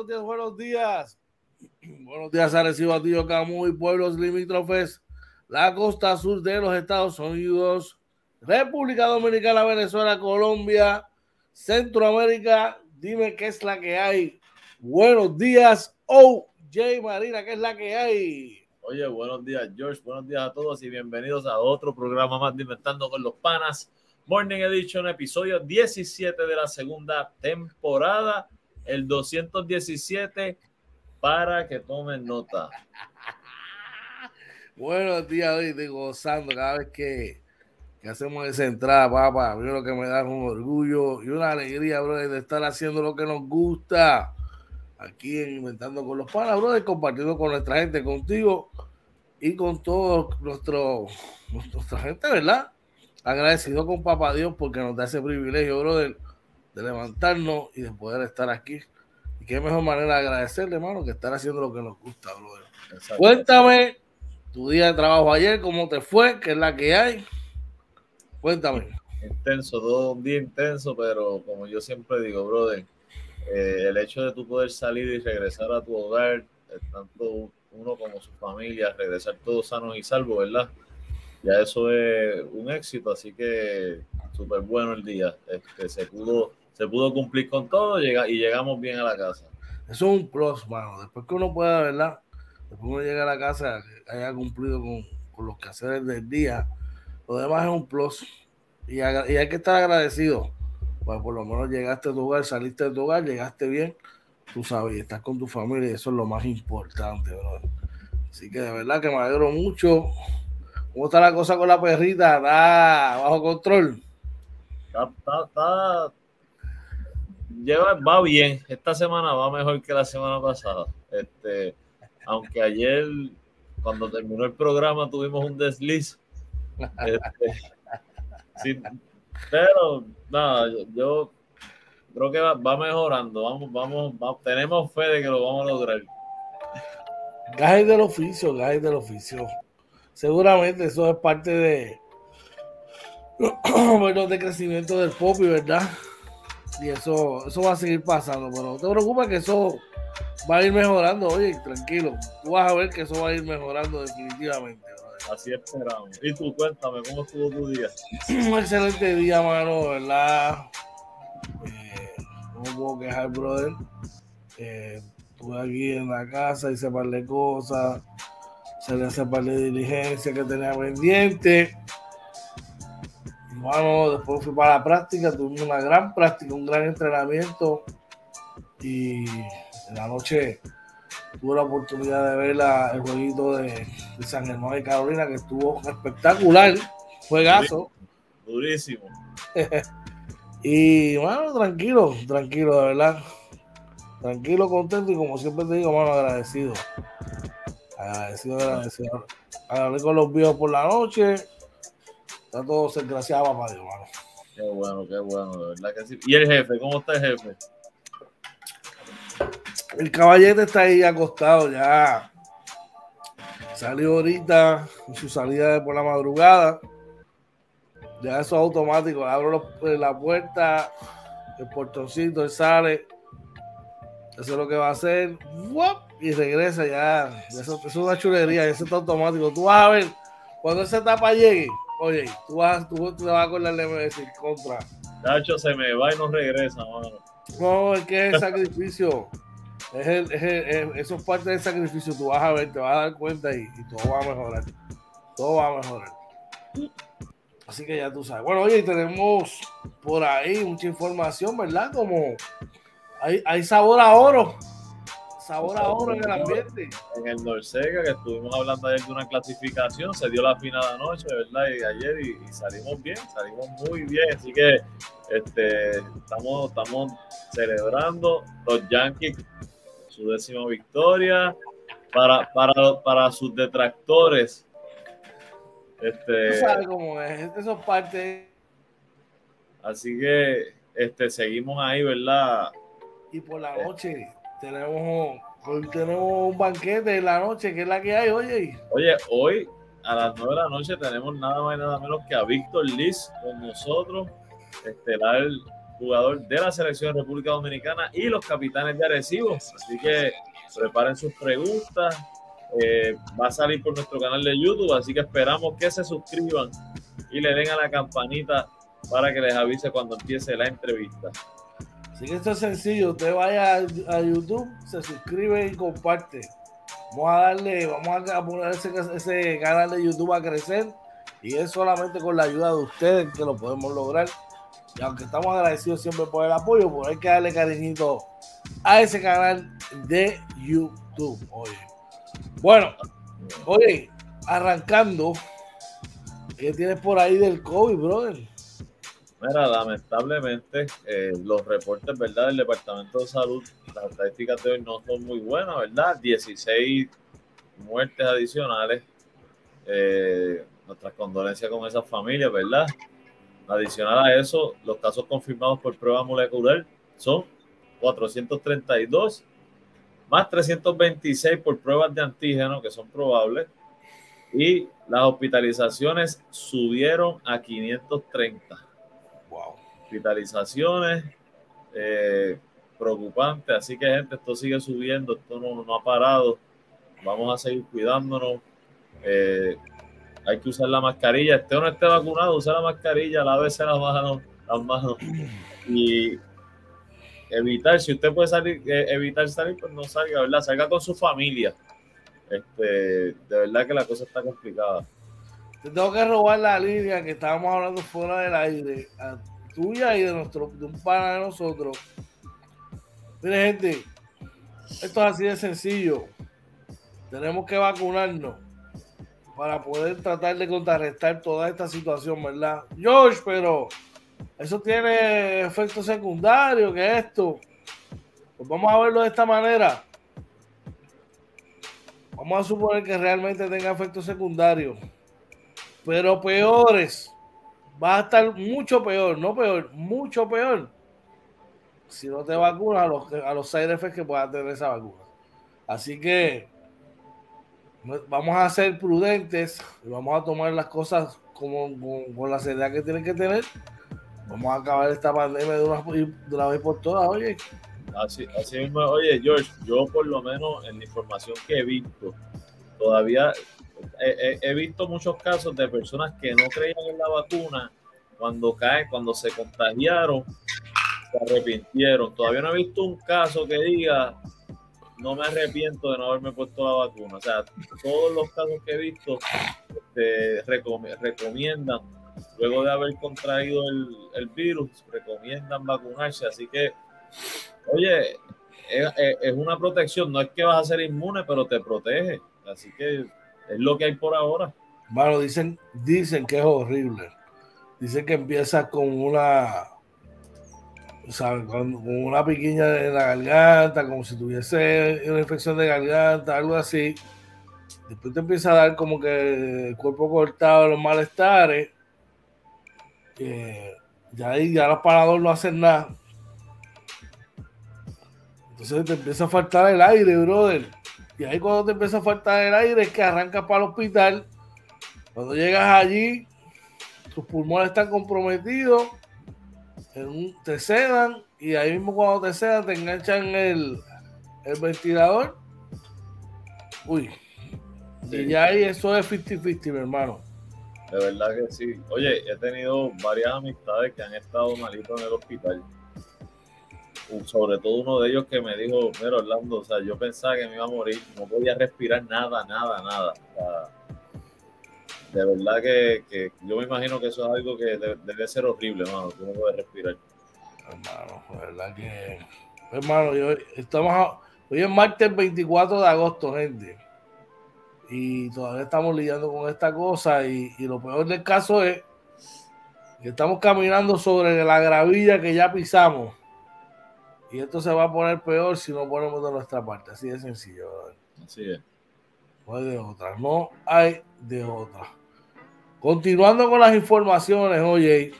buenos días, buenos días, buenos días. Arecibo, Tío Camuy, pueblos limítrofes, la costa sur de los Estados Unidos, República Dominicana, Venezuela, Colombia, Centroamérica. Dime qué es la que hay. Buenos días, OJ Marina, ¿qué es la que hay? Oye, buenos días, George. Buenos días a todos y bienvenidos a otro programa más de Inventando con los Panas. Morning Edition, episodio 17 de la segunda temporada, el 217, para que tomen nota. Buenos días, hoy estoy gozando cada vez que, que hacemos esa entrada, papá. Yo lo que me da un orgullo y una alegría, bro, de estar haciendo lo que nos gusta aquí en Inventando con los Panas, brother, compartiendo con nuestra gente, contigo y con todo nuestro, nuestra gente, ¿verdad? Agradecido con Papá Dios porque nos da ese privilegio, brother, de levantarnos y de poder estar aquí. Y qué mejor manera de agradecerle, hermano, que estar haciendo lo que nos gusta, brother. Cuéntame tu día de trabajo ayer, cómo te fue, qué es la que hay. Cuéntame. Intenso, todo un día intenso, pero como yo siempre digo, brother, eh, el hecho de tú poder salir y regresar a tu hogar, eh, tanto uno como su familia, regresar todos sanos y salvos, ¿verdad? Ya eso es un éxito, así que súper bueno el día. Este, se, pudo, se pudo cumplir con todo y llegamos bien a la casa. Eso es un plus, mano. Después que uno pueda, ¿verdad? Después uno llega a la casa, haya cumplido con, con los quehaceres del día, lo demás es un plus. Y, y hay que estar agradecido pues por lo menos llegaste a tu hogar, saliste de tu hogar, llegaste bien, tú sabes, y estás con tu familia y eso es lo más importante, bro. Así que de verdad que me alegro mucho. ¿Cómo está la cosa con la perrita? ¿Está bajo control? Está, está, Lleva, va bien. Esta semana va mejor que la semana pasada. Este, aunque ayer, cuando terminó el programa, tuvimos un desliz. Este, sí, pero, nada, yo, creo que va, mejorando. Vamos, vamos, tenemos fe de que lo vamos a lograr. Gajes del oficio, gajes del oficio. Seguramente eso es parte de, bueno, de crecimiento del pop, ¿verdad? Y eso, eso va a seguir pasando, pero no te preocupes que eso va a ir mejorando, oye, tranquilo. Tú vas a ver que eso va a ir mejorando definitivamente. Así esperamos. Y tú, cuéntame, ¿cómo estuvo tu día? Un excelente día, mano, ¿verdad? Eh, no puedo quejar, brother. Eh, estuve aquí en la casa, hice un par de cosas, se le hace par de diligencias que tenía pendiente. Y, bueno, después fui para la práctica, tuve una gran práctica, un gran entrenamiento. Y en la noche tuve la oportunidad de ver el jueguito de, San Germán de Carolina, que estuvo espectacular, juegazo. Durísimo. y bueno, tranquilo, tranquilo, de verdad. Tranquilo, contento y como siempre te digo, mano, agradecido. Agradecido, agradecido. Hablé con los viejos por la noche. Está todo a papá Dios, mano. Qué bueno, qué bueno, de verdad que sí. ¿Y el jefe? ¿Cómo está el jefe? El caballete está ahí acostado ya. Salió ahorita en su salida por la madrugada. Ya eso es automático. Abro eh, la puerta, el portoncito, él sale. Eso es lo que va a hacer. Y regresa ya. Eso, es una chulería. Eso está automático. Tú vas a ver, cuando esa etapa llegue, oye, tú vas, tú, te vas a acordar de decir contra. Nacho se me va y no regresa, mano. No, es que es el sacrificio. Es eso es parte del sacrificio. Tú vas a ver, te vas a dar cuenta y, todo va a mejorar. Todo va a mejorar. Así que ya tú sabes. Bueno, oye, tenemos por ahí mucha información, ¿verdad? Como hay, hay sabor a oro. Sabor a oro en el ambiente. En el Norseca, que estuvimos hablando ayer de una clasificación, se dio la final anoche, ¿verdad? Y ayer y, salimos bien, salimos muy bien. Así que este, estamos, estamos celebrando. Los Yankees su décima victoria. Para, para, para sus detractores. Este, sabes cómo es, eso es parte. Así que este, seguimos ahí, ¿verdad? Y por la noche tenemos, tenemos un banquete en la noche, que es la que hay, oye. Oye, hoy a las 9 de la noche tenemos nada más y nada menos que a Víctor Liz con nosotros, estelar jugador de la selección de República Dominicana y los capitanes de Arecibo. Así que preparen sus preguntas. Eh, va a salir por nuestro canal de YouTube, así que esperamos que se suscriban y le den a la campanita para que les avise cuando empiece la entrevista. Así que esto es sencillo, usted vaya a, YouTube, se suscribe y comparte. Vamos a darle, vamos a poner ese, ese canal de YouTube a crecer y es solamente con la ayuda de ustedes que lo podemos lograr. Y aunque estamos agradecidos siempre por el apoyo, pues hay que darle cariñito a ese canal de YouTube. Oye. Bueno, oye, arrancando, ¿qué tienes por ahí del COVID, brother? Mira, lamentablemente, eh, los reportes, ¿verdad? Del Departamento de Salud, las estadísticas de hoy no son muy buenas, ¿verdad? 16 muertes adicionales. Eh, nuestras condolencias con esas familias, ¿verdad? Adicional a eso, los casos confirmados por prueba molecular son 432, más 326 por pruebas de antígeno, que son probables, y las hospitalizaciones subieron a 530. Wow. Hospitalizaciones eh, preocupantes, así que gente, esto sigue subiendo, esto no, no ha parado. Vamos a seguir cuidándonos. Eh, hay que usar la mascarilla. Esté o no esté vacunado, usa la mascarilla, lávese las manos, las manos. Y evitar, si usted puede salir, eh, evitar salir, pues no salga, ¿verdad? Salga con su familia. Este, de verdad que la cosa está complicada. Te tengo que robar la línea que estábamos hablando fuera del aire, tuya y de nuestro, de un pana de nosotros. Mire, gente, esto es así de sencillo. Tenemos que vacunarnos para poder tratar de contrarrestar toda esta situación, ¿verdad? George, pero eso tiene efectos secundarios, que esto. Pues vamos a verlo de esta manera. Vamos a suponer que realmente tenga efectos secundarios, pero peores. Va a estar mucho peor, no peor, mucho peor. Si no te vacunas a los, a los side que pueda tener esa vacuna. Así que vamos a ser prudentes y vamos a tomar las cosas como con, la seriedad que tienen que tener. Vamos a acabar esta pandemia de una, vez por todas, oye. Así, así mismo, oye, George, yo por lo menos en la información que he visto, todavía he, visto muchos casos de personas que no creían en la vacuna cuando caen, cuando se contagiaron, se arrepintieron. Todavía no he visto un caso que diga, no me arrepiento de no haberme puesto la vacuna. O sea, todos los casos que he visto este, recomiendan, luego de haber contraído el, virus, recomiendan vacunarse. Así que, oye, es, una protección. No es que vas a ser inmune, pero te protege. Así que es lo que hay por ahora. Bueno, dicen, dicen que es horrible. Dicen que empieza con una o sea, con, una piquiña en la garganta, como si tuviese una infección de garganta, algo así. Después te empieza a dar como que el cuerpo cortado, los malestares. ya ahí ya los paradores no hacen nada. Entonces te empieza a faltar el aire, brother. Y ahí cuando te empieza a faltar el aire es que arrancas para el hospital. Cuando llegas allí, tus pulmones están comprometidos te sedan y ahí mismo cuando te sedan te enganchan el, el ventilador. Uy. Y ya ahí eso es 50-50, mi hermano. De verdad que sí. Oye, he tenido varias amistades que han estado malitos en el hospital. Sobre todo uno de ellos que me dijo, mira Orlando, o sea, yo pensaba que me iba a morir, no podía respirar nada, nada, nada de verdad que, yo me imagino que eso es algo que debe, ser horrible, hermano, tú no puedes respirar. Hermano, de verdad que. Hermano, yo, estamos hoy es martes 24 de agosto, gente. Y todavía estamos lidiando con esta cosa. Y, lo peor del caso es que estamos caminando sobre la gravilla que ya pisamos. Y esto se va a poner peor si no ponemos de nuestra parte. Así de sencillo. Así es. No hay de otra. No hay de otra. Continuando con las informaciones, oye,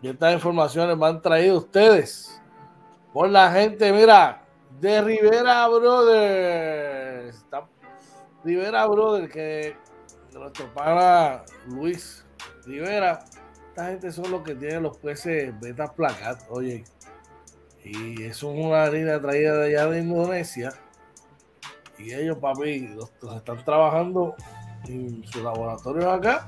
y estas informaciones me han traído ustedes por la gente, mira, de Rivera Brothers. Rivera Brothers, que nuestro pana Luis Rivera, esta gente son los que tienen los peces beta placat, oye. Y eso es una harina traída de allá de Indonesia. Y ellos, papi, los, están trabajando en sus laboratorios acá.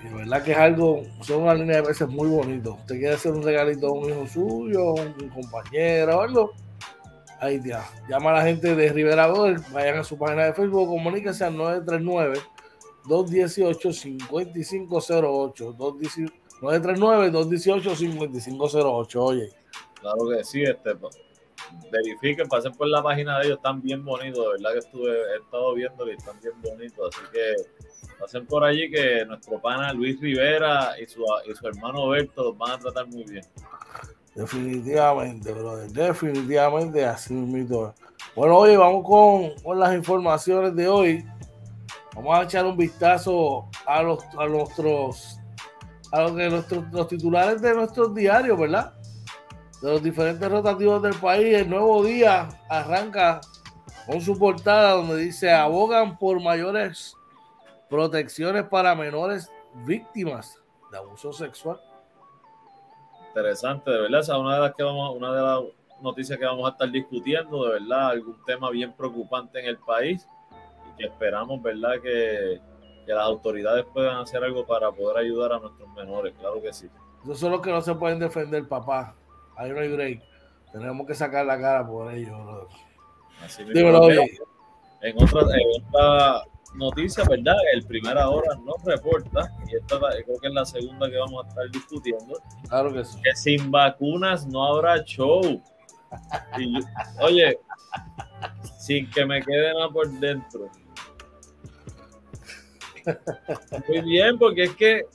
Y de verdad que es algo, son una línea de peces muy bonito. Usted quiere hacer un regalito a un hijo suyo, un compañero o algo. Ahí ya. Llama a la gente de Rivera vayan a su página de Facebook, comuníquense al 939 218 5508 939 218 5508 oye Claro que sí, este, pues, verifiquen, pasen por la página de ellos, están bien bonitos, de verdad que estuve, he estado viendo y están bien bonitos, así que pasen por allí que nuestro pana Luis Rivera y su, y su hermano Berto los van a tratar muy bien. Definitivamente, brother, definitivamente así mismo. Bueno, oye, vamos con, con, las informaciones de hoy. Vamos a echar un vistazo a los a nuestros a lo que nuestros los titulares de nuestros diarios, ¿verdad? De los diferentes rotativos del país. El nuevo día arranca con su portada donde dice abogan por mayores protecciones para menores víctimas de abuso sexual. Interesante, de verdad, esa es una de las que vamos, una de las noticias que vamos a estar discutiendo, de verdad, algún tema bien preocupante en el país y que esperamos, verdad, que, que las autoridades puedan hacer algo para poder ayudar a nuestros menores, claro que sí. Esos son los que no se pueden defender, papá ahí no hay break. Tenemos que sacar la cara por ellos. Así en, otra, noticia, ¿verdad? El Primera Hora no reporta, y esta creo que es la segunda que vamos a estar discutiendo. Claro que sí. Que sin vacunas no habrá show. oye, sin que me quede nada por dentro. Muy bien, porque es que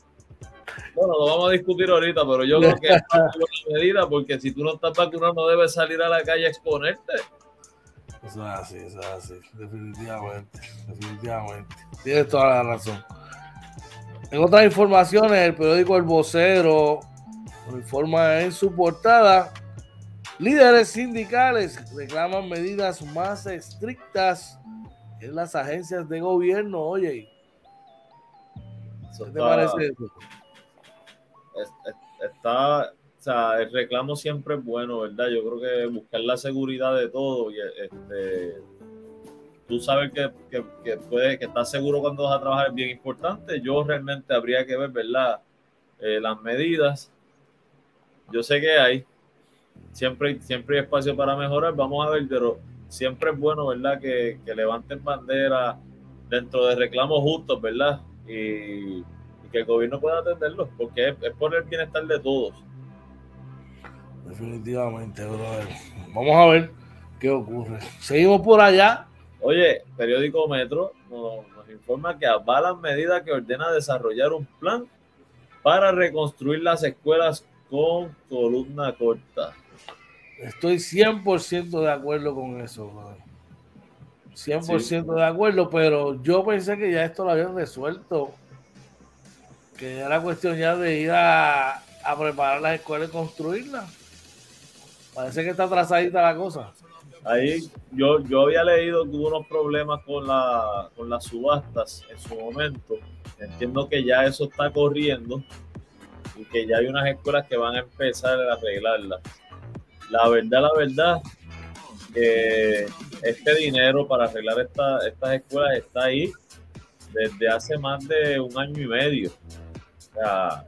bueno, lo vamos a discutir ahorita, pero yo creo que es una buena medida porque si tú no estás vacunado no debes salir a la calle a exponerte. Eso es así, eso es así, definitivamente, definitivamente. Tienes toda la razón. En otras informaciones, el periódico El Vocero informa en su portada, líderes sindicales reclaman medidas más estrictas en las agencias de gobierno. Oye, ¿qué te parece eso? Está, o sea, el reclamo siempre es bueno, ¿verdad? Yo creo que buscar la seguridad de todo y este, tú sabes que, que, que, que estás seguro cuando vas a trabajar es bien importante. Yo realmente habría que ver, ¿verdad? Eh, las medidas. Yo sé que hay, siempre, siempre hay espacio para mejorar, vamos a ver, pero siempre es bueno, ¿verdad? Que, que levanten bandera dentro de reclamos justos, ¿verdad? Y que el gobierno pueda atenderlo, porque es, por el bienestar de todos. Definitivamente, brother. Vamos a ver qué ocurre. Seguimos por allá. Oye, periódico Metro nos, informa que avalan medidas que ordena desarrollar un plan para reconstruir las escuelas con columna corta. Estoy 100% de acuerdo con eso, brother. 100% de acuerdo, pero yo pensé que ya esto lo habían resuelto que era cuestión ya de ir a, a preparar las escuelas y construirlas. Parece que está atrasadita la cosa. Ahí yo, yo había leído que hubo unos problemas con, la, con las subastas en su momento. Entiendo que ya eso está corriendo y que ya hay unas escuelas que van a empezar a arreglarlas. La verdad, la verdad, que este dinero para arreglar estas escuelas está ahí desde hace más de un año y medio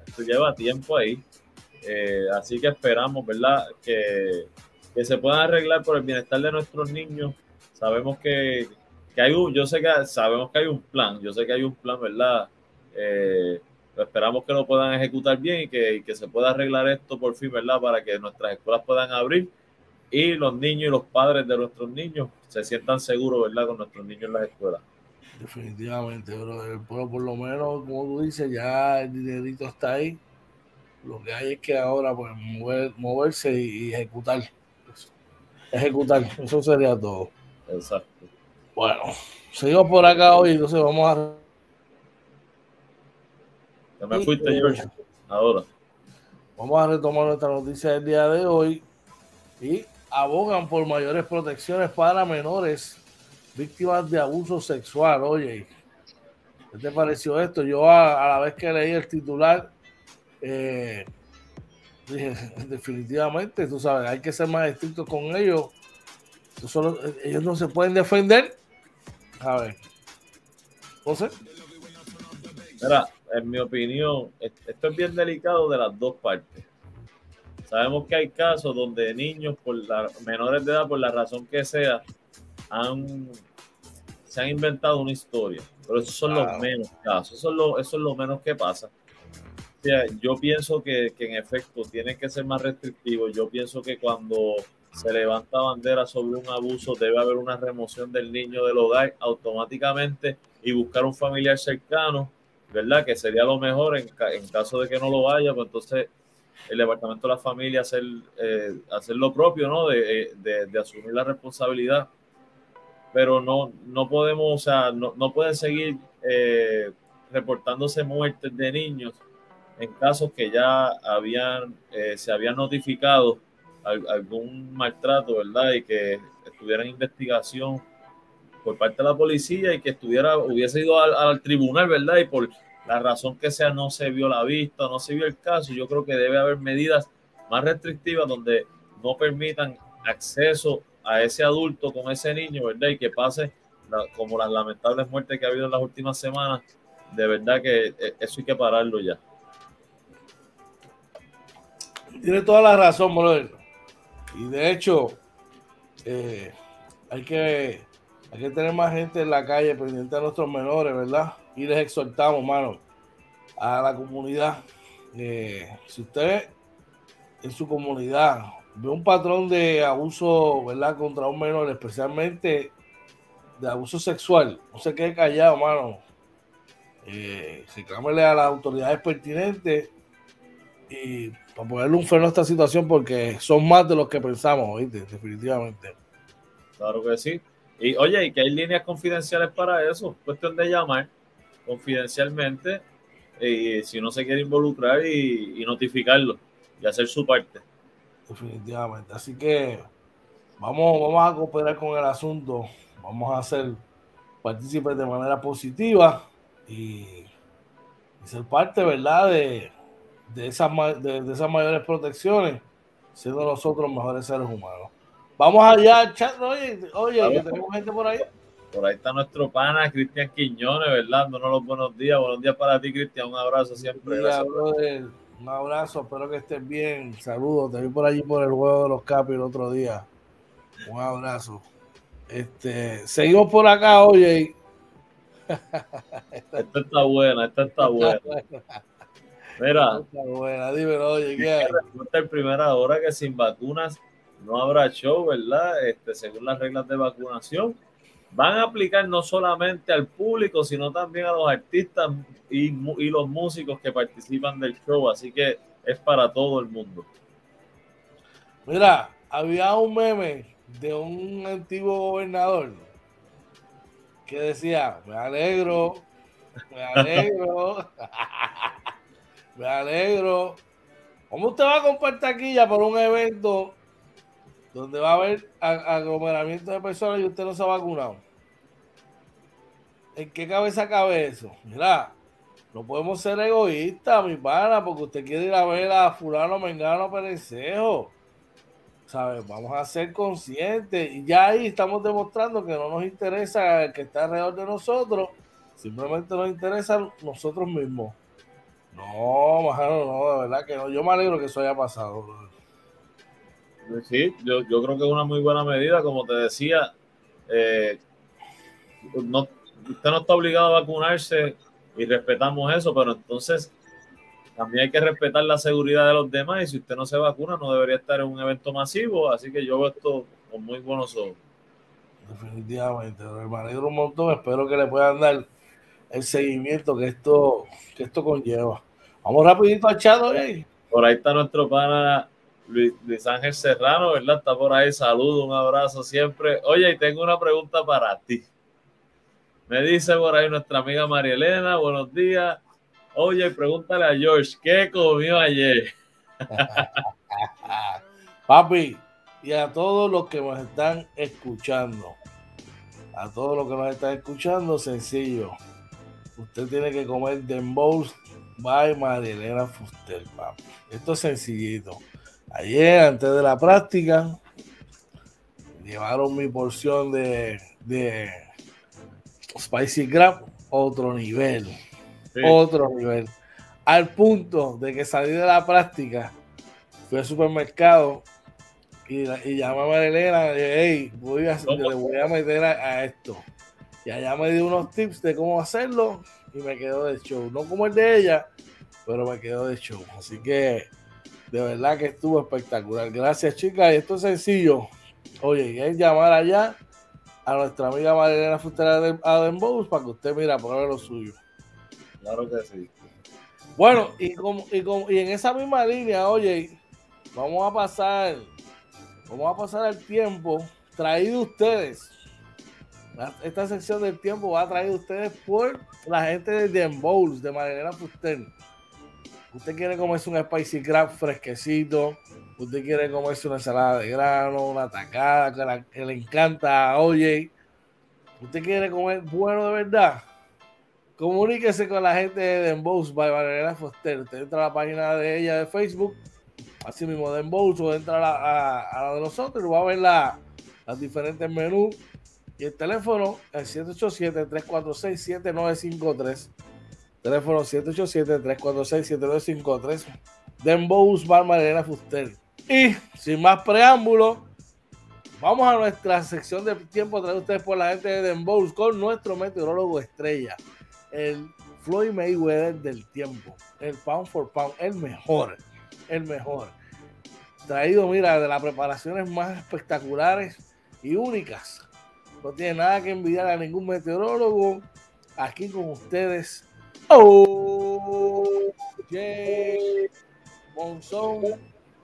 esto lleva tiempo ahí. Eh, así que esperamos, ¿verdad? Que, se puedan arreglar por el bienestar de nuestros niños. Sabemos que, hay un, yo sé que sabemos que hay un plan, yo sé que hay un plan, ¿verdad? Eh, esperamos que lo puedan ejecutar bien y que, que, se pueda arreglar esto por fin, ¿verdad? Para que nuestras escuelas puedan abrir y los niños y los padres de nuestros niños se sientan seguros, ¿verdad? Con nuestros niños en las escuelas. Definitivamente. Pero por lo menos, como tú dices, ya el dinerito está ahí. Lo que hay es que ahora pues moverse y, ejecutar. Ejecutar, eso sería todo. Exacto. Bueno, seguimos por acá hoy, entonces vamos a. Ya me fuiste, George. Ahora. Vamos a retomar nuestra noticia del día de hoy. Y abogan por mayores protecciones para menores víctimas de abuso sexual, oye. ¿Qué te pareció esto? Yo a, la vez que leí el titular, eh, dije, definitivamente, tú sabes, hay que ser más estrictos con ellos. ellos no se pueden defender. A ver. No sé. Mira, en mi opinión, esto es bien delicado de las dos partes. Sabemos que hay casos donde niños por la, menores de edad, por la razón que sea, han, se han inventado una historia. Pero esos son los menos casos, eso es lo, eso es lo menos que pasa. yo pienso que, que en efecto tienen que ser más restrictivos. Yo pienso que cuando se levanta bandera sobre un abuso, debe haber una remoción del niño del hogar automáticamente y buscar un familiar cercano ¿verdad? Que sería lo mejor en, en caso de que no lo haya, pues entonces el Departamento de la Familia hacer, eh, hacer lo propio, ¿no? De, eh, de, de, asumir la responsabilidad. Pero no, no podemos, o sea, no, no pueden seguir eh, reportándose muertes de niños en casos que ya habían, se habían notificado algún maltrato, ¿verdad? Y que estuviera en investigación por parte de la policía y que estuviera, hubiese ido al, tribunal, ¿verdad? Y por la razón que sea no se vio la vista, no se vio el caso, yo creo que debe haber medidas más restrictivas donde no permitan acceso a ese adulto con ese niño, ¿verdad? Y que pase como las lamentables muertes que ha habido en las últimas semanas, de verdad que eh, eso hay que pararlo ya. Tiene toda la razón, brother. Y de hecho, eh, hay que hay que tener más gente en la calle pendiente a nuestros menores, ¿verdad? Y les exhortamos, mano, a la comunidad. Eh, si usted en su comunidad ve un patrón de abuso, ¿verdad? Contra un menor, especialmente de abuso sexual, no se quede callado, mano. Eh, reclámele a las autoridades pertinentes y para ponerle un freno a esta situación porque son más de los que pensamos, ¿oíste? Definitivamente. Claro que sí. Y oye, y que hay líneas confidenciales para eso, cuestión de llamar confidencialmente y si uno se quiere involucrar y, notificarlo y hacer su parte. Definitivamente. Así que vamos, vamos a cooperar con el asunto, vamos a ser partícipes de manera positiva y, ser parte, ¿verdad?, de, de, esas, de, de esas mayores protecciones, siendo nosotros mejores seres humanos. Vamos allá, chat. Oye, oye, que tenemos gente por ahí. Por ahí está nuestro pana Cristian Quiñones, ¿verdad? Dándonos los buenos días. Buenos días para ti, Cristian. Un abrazo siempre. Un abrazo, espero que estés bien. Saludos. Te vi por allí por el juego de los Capis el otro día. Un abrazo. Este, seguimos por acá, oye. esta está buena, esta está buena. Mira. Está buena, dímelo, oye, ¿qué hay? en primera hora que sin vacunas no habrá show, ¿verdad? Este, según las reglas de vacunación. Van a aplicar no solamente al público, sino también a los artistas y, los músicos que participan del show. Así que es para todo el mundo. Mira, había un meme de un antiguo gobernador que decía, me alegro, me alegro, me alegro. ¿Cómo usted va a comprar taquilla por un evento donde va a haber aglomeramiento de personas y usted no se ha vacunado. ¿En qué cabeza cabe eso? Mira, no podemos ser egoístas, mi pana, porque usted quiere ir a ver a fulano, mengano, perencejo. ¿Sabes? Vamos a ser conscientes. Y ya ahí estamos demostrando que no nos interesa el que está alrededor de nosotros. Simplemente nos interesa nosotros mismos. No, mano, no, de verdad que no. Yo me alegro que eso haya pasado. Sí, yo, yo creo que es una muy buena medida, como te decía, eh, no, usted no está obligado a vacunarse y respetamos eso, pero entonces también hay que respetar la seguridad de los demás y si usted no se vacuna no debería estar en un evento masivo, así que yo veo esto con muy buenos ojos. Definitivamente, me alegro un montón, espero que le puedan dar el seguimiento que esto, que esto conlleva. Vamos rapidito al chat, Por ahí está nuestro pana Luis, Ángel Serrano, ¿verdad? Está por ahí. Saludo, un abrazo siempre. Oye, y tengo una pregunta para ti. Me dice por ahí nuestra amiga María Elena, buenos días. Oye, pregúntale a George, ¿qué comió ayer? Papi, y a todos los que nos están escuchando, a todos los que nos están escuchando, sencillo. usted tiene que comer Dembows by Marilena Fuster, papi. Esto es sencillito. Ayer, antes de la práctica, llevaron mi porción de, de Spicy Crab, otro nivel. Otro nivel. Al punto de que salí de la práctica, fui al supermercado y, y llamé a Marilena y dije, hey, voy a, le voy a meter a, esto. Y allá me dio unos tips de cómo hacerlo y me quedó de show. No como el de ella, pero me quedó de show. Así que de verdad que estuvo espectacular. Gracias, chicas. Y esto es sencillo. Oye, es llamar allá a nuestra amiga Marilena Futera de Adembos para que usted mira, pruebe lo suyo. Claro que sí. Bueno, y, como, y, como, y en esa misma línea, oye, vamos a pasar, vamos a pasar el tiempo traído ustedes. Esta sección del tiempo va a traído ustedes por la gente de Dembowls, de Marilena Fuster. Usted quiere comerse un spicy crab fresquecito, usted quiere comerse una ensalada de grano, una tacada que, le encanta a Oye, usted quiere comer bueno de verdad, comuníquese con la gente de Dembows by Valeria Foster. Usted entra a la página de ella de Facebook, así mismo Dembows, o entra a la, de nosotros y va a ver la, las diferentes menús. Y el teléfono es 787-346-7953. Teléfono 787-346-7953. Dembows Bar Mariana Fuster. Y sin más preámbulos, vamos a nuestra sección de tiempo traído ustedes por la gente de Dembows con nuestro meteorólogo estrella, el Floyd Mayweather del tiempo, el pound for pound, el mejor, el mejor. Traído, mira, de las preparaciones más espectaculares y únicas. No tiene nada que envidiar a ningún meteorólogo. Aquí con ustedes, Oh, Monzón,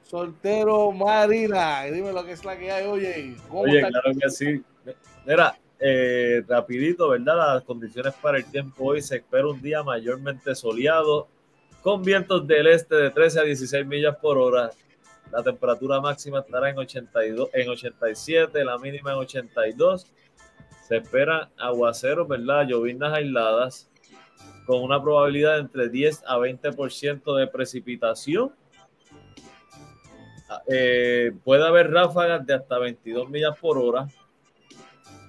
soltero Marina. Dime lo que es la que hay, oye. oye, claro que sí. Mira, eh, rapidito, ¿verdad? Las condiciones para el tiempo hoy se espera un día mayormente soleado, con vientos del este de 13 a 16 millas por hora. La temperatura máxima estará en, 82, en 87, la mínima en 82. Se esperan aguaceros, ¿verdad? Llovinas aisladas con una probabilidad de entre 10 a 20% de precipitación. Ah, eh, puede haber ráfagas de hasta 22 millas por hora.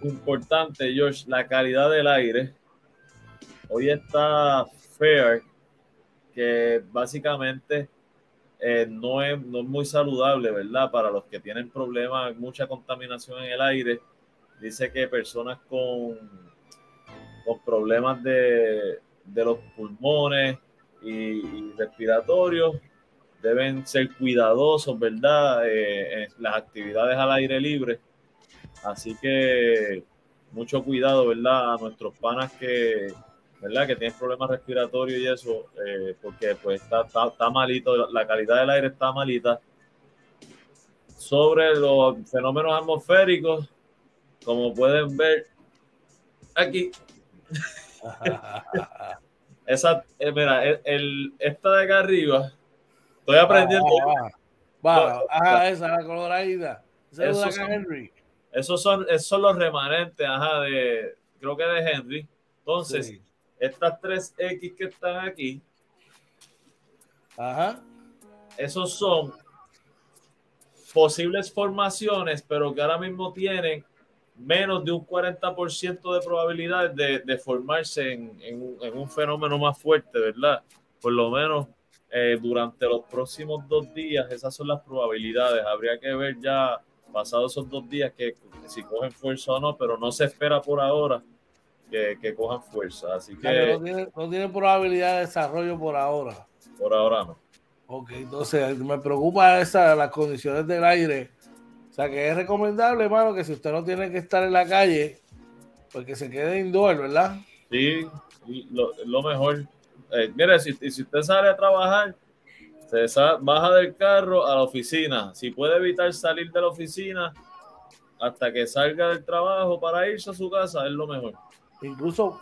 Importante, George, la calidad del aire. Hoy está fair, que básicamente eh, no, es, no, es, muy saludable, ¿verdad? Para los que tienen problemas, mucha contaminación en el aire. Dice que personas con, con problemas de, de los pulmones y, respiratorios deben ser cuidadosos, ¿verdad? Eh, las actividades al aire libre. Así que mucho cuidado, ¿verdad? A nuestros panas que, ¿verdad? Que tienen problemas respiratorios y eso, eh, porque pues está, malito, la calidad del aire está malita. Sobre los fenómenos atmosféricos, como pueden ver aquí. Esa, eh, mira, el, esta de acá arriba, estoy aprendiendo. Va, ajá, esa, la coloradita. esos, son, Henry. Esos son, esos son los remanentes, ajá, de, creo que de Henry. Entonces, estas tres X que están aquí, ajá. esos son posibles formaciones, pero que ahora mismo tienen menos de un 40% de probabilidades de, formarse en, un fenómeno más fuerte, ¿verdad? Por lo menos eh, durante los próximos dos días, esas son las probabilidades. Habría que ver ya, pasados esos dos días, que, si cogen fuerza o no, pero no se espera por ahora que, cojan fuerza. Así que. No tiene, probabilidad de desarrollo por ahora. Por ahora no. Ok, entonces me preocupa esa, las condiciones del aire sea que es recomendable, hermano, que si usted no tiene que estar en la calle, pues que se quede indoor, ¿verdad? Sí, lo, mejor. Eh, mire, si, si usted sale a trabajar, se baja del carro a la oficina. Si puede evitar salir de la oficina hasta que salga del trabajo para irse a su casa, es lo mejor. Incluso,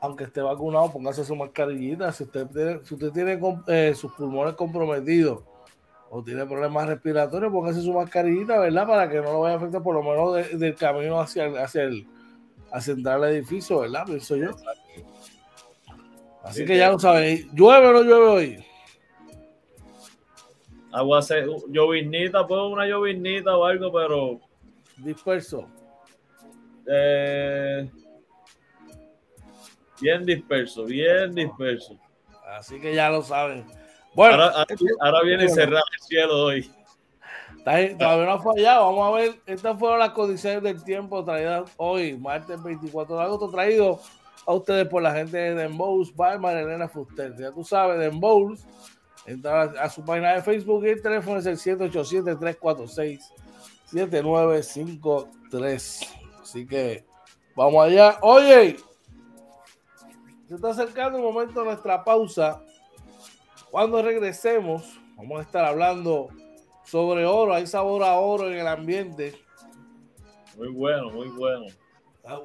aunque esté vacunado, póngase su mascarillita. Si usted tiene, si usted tiene eh, sus pulmones comprometidos o tiene problemas respiratorios, póngase su mascarilla, ¿verdad? Para que no lo vaya a afectar por lo menos del camino hacia, el, hacia, el, hacia entrar al edificio, ¿verdad? Pienso yo. Así que ya lo saben. ¿Llueve o no llueve hoy? Aguace, llovinita, puedo una llovinita o algo, pero. Disperso. Eh, bien disperso, bien disperso. Así que ya lo saben. Bueno, ahora, viene cerrar el cielo hoy. Todavía no ha fallado. Vamos a ver. Estas fueron las condiciones del tiempo traídas hoy, martes 24 de agosto, traído a ustedes por la gente de Dembows by Marilena Fuster. Ya tú sabes, Dembows. Entra a su página de Facebook y el teléfono es el 787-346-7953. Así que vamos allá. Oye, se está acercando el momento de nuestra pausa. Cuando regresemos, vamos a estar hablando sobre oro. Hay sabor a oro en el ambiente. Muy bueno, muy bueno.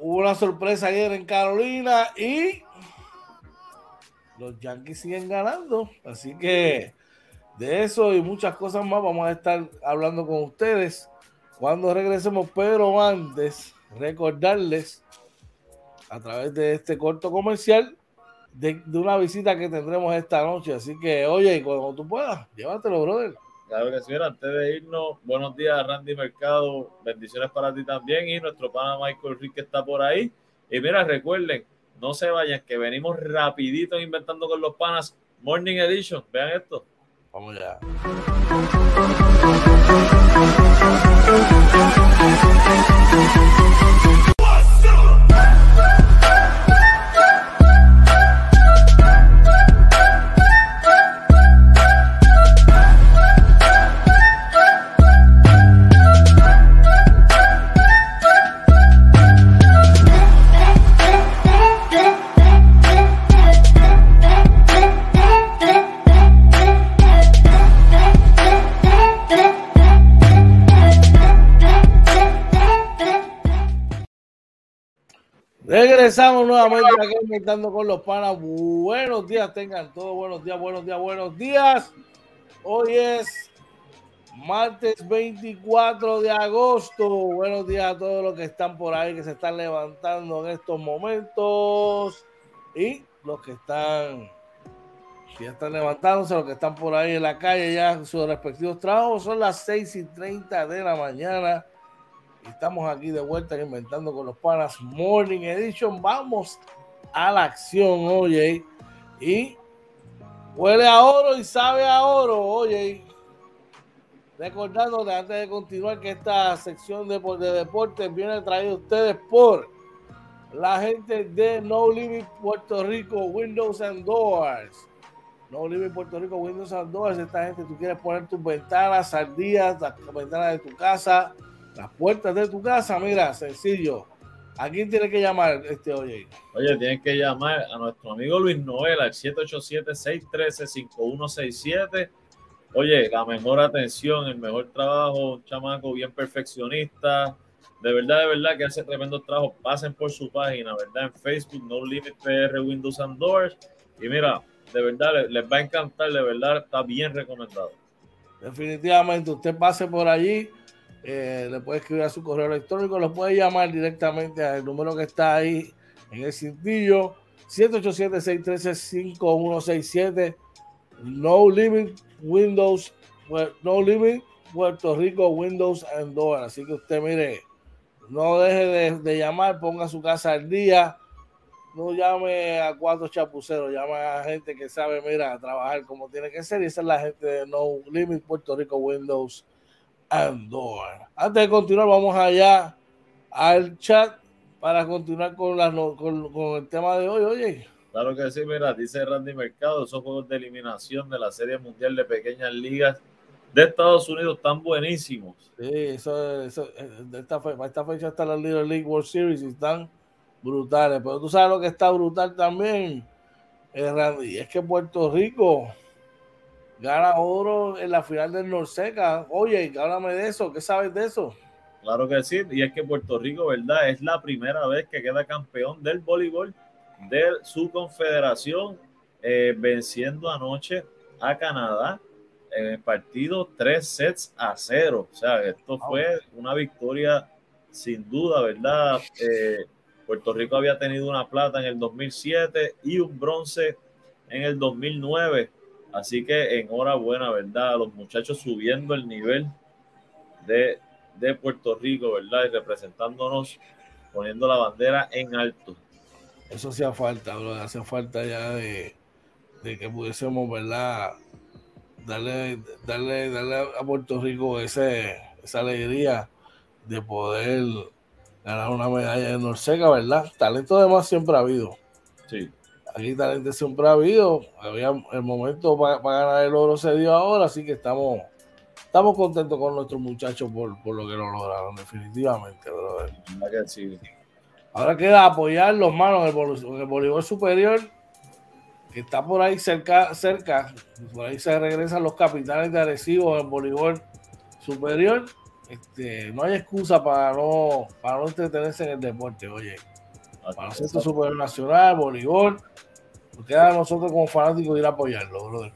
Hubo una sorpresa ayer en Carolina y los Yankees siguen ganando. Así que de eso y muchas cosas más vamos a estar hablando con ustedes cuando regresemos. Pero antes, recordarles a través de este corto comercial de, una visita que tendremos esta noche. Así que, oye, cuando tú puedas, llévatelo, brother. Claro que sí, antes de irnos, buenos días Randy Mercado, bendiciones para ti también y nuestro pana Michael Rick que está por ahí. Y mira, recuerden, no se vayan, que venimos rapidito inventando con los panas Morning Edition. Vean esto. Vamos ya. Regresamos nuevamente aquí inventando con los panas. Buenos días, tengan todos buenos días, buenos días, buenos días. Hoy es martes 24 de agosto. Buenos días a todos los que están por ahí, que se están levantando en estos momentos. Y los que están, ya están levantándose, los que están por ahí en la calle ya sus respectivos trabajos. Son las 6 y 30 de la mañana Estamos aquí de vuelta inventando con los panas Morning Edition. Vamos a la acción, oye. Y huele a oro y sabe a oro, oye. Recordándote antes de continuar que esta sección de, de deportes viene traída a ustedes por la gente de No Limit Puerto Rico, Windows and Doors. No Limit Puerto Rico, Windows and Doors. Esta gente, tú quieres poner tus ventanas al día, las ventanas de tu casa las puertas de tu casa, mira, sencillo. ¿A quién tiene que llamar este oye? Oye, tienes que llamar a nuestro amigo Luis Noel al 787-613-5167. Oye, la mejor atención, el mejor trabajo, un chamaco bien perfeccionista. De verdad, de verdad que hace tremendo trabajo. Pasen por su página, ¿verdad? En Facebook, No Limit PR Windows and Doors. Y mira, de verdad les, les va a encantar, de verdad está bien recomendado. Definitivamente, usted pase por allí eh, le puede escribir a su correo electrónico, lo puede llamar directamente al número que está ahí en el cintillo, 787-613-5167, No Limit Windows, No Limit Puerto Rico Windows and Door. Así que usted mire, no deje de, llamar, ponga su casa al día, no llame a cuatro chapuceros, llame a gente que sabe, mira, trabajar como tiene que ser, y esa es la gente de No Limit Puerto Rico Windows Andor. Antes de continuar, vamos allá al chat para continuar con, con, el tema de hoy. Oye. Claro que sí, mira, dice Randy Mercado, esos juegos de eliminación de la Serie Mundial de Pequeñas Ligas de Estados Unidos están buenísimos. Sí, eso, eso esta, esta fecha está la Little League World Series y están brutales. Pero tú sabes lo que está brutal también, eh, Randy, es que Puerto Rico gana oro en la final del Norseca. Oye, háblame de eso, ¿qué sabes de eso? Claro que sí, y es que Puerto Rico, ¿verdad? Es la primera vez que queda campeón del voleibol de su confederación, eh, venciendo anoche a Canadá en el partido tres sets a cero. O sea, esto fue una victoria sin duda, ¿verdad? Eh, Puerto Rico había tenido una plata en el 2007 y un bronce en el 2009. Así que enhorabuena, ¿verdad? Los muchachos subiendo el nivel de, de Puerto Rico, ¿verdad? Y representándonos, poniendo la bandera en alto. Eso hacía falta, bro. Hacía falta ya de, de que pudiésemos, ¿verdad? Darle, darle, darle a Puerto Rico ese, esa alegría de poder ganar una medalla de Norseca, ¿verdad? Talento además siempre ha habido. Sí. Aquí talento siempre ha habido. Había el momento para, ganar el oro se dio ahora, así que estamos, estamos contentos con nuestros muchachos por, lo que lo lograron, definitivamente, brother. Ahora queda apoyarlos, manos, en el, voleibol superior, que está por ahí cerca, cerca. Por ahí se regresan los capitanes de Arecibo en el voleibol superior este, no hay excusa para no, para no entretenerse en el deporte, oye. Para centro superior nacional, voleibol, queda a nosotros como fanáticos ir a apoyarlo, brother.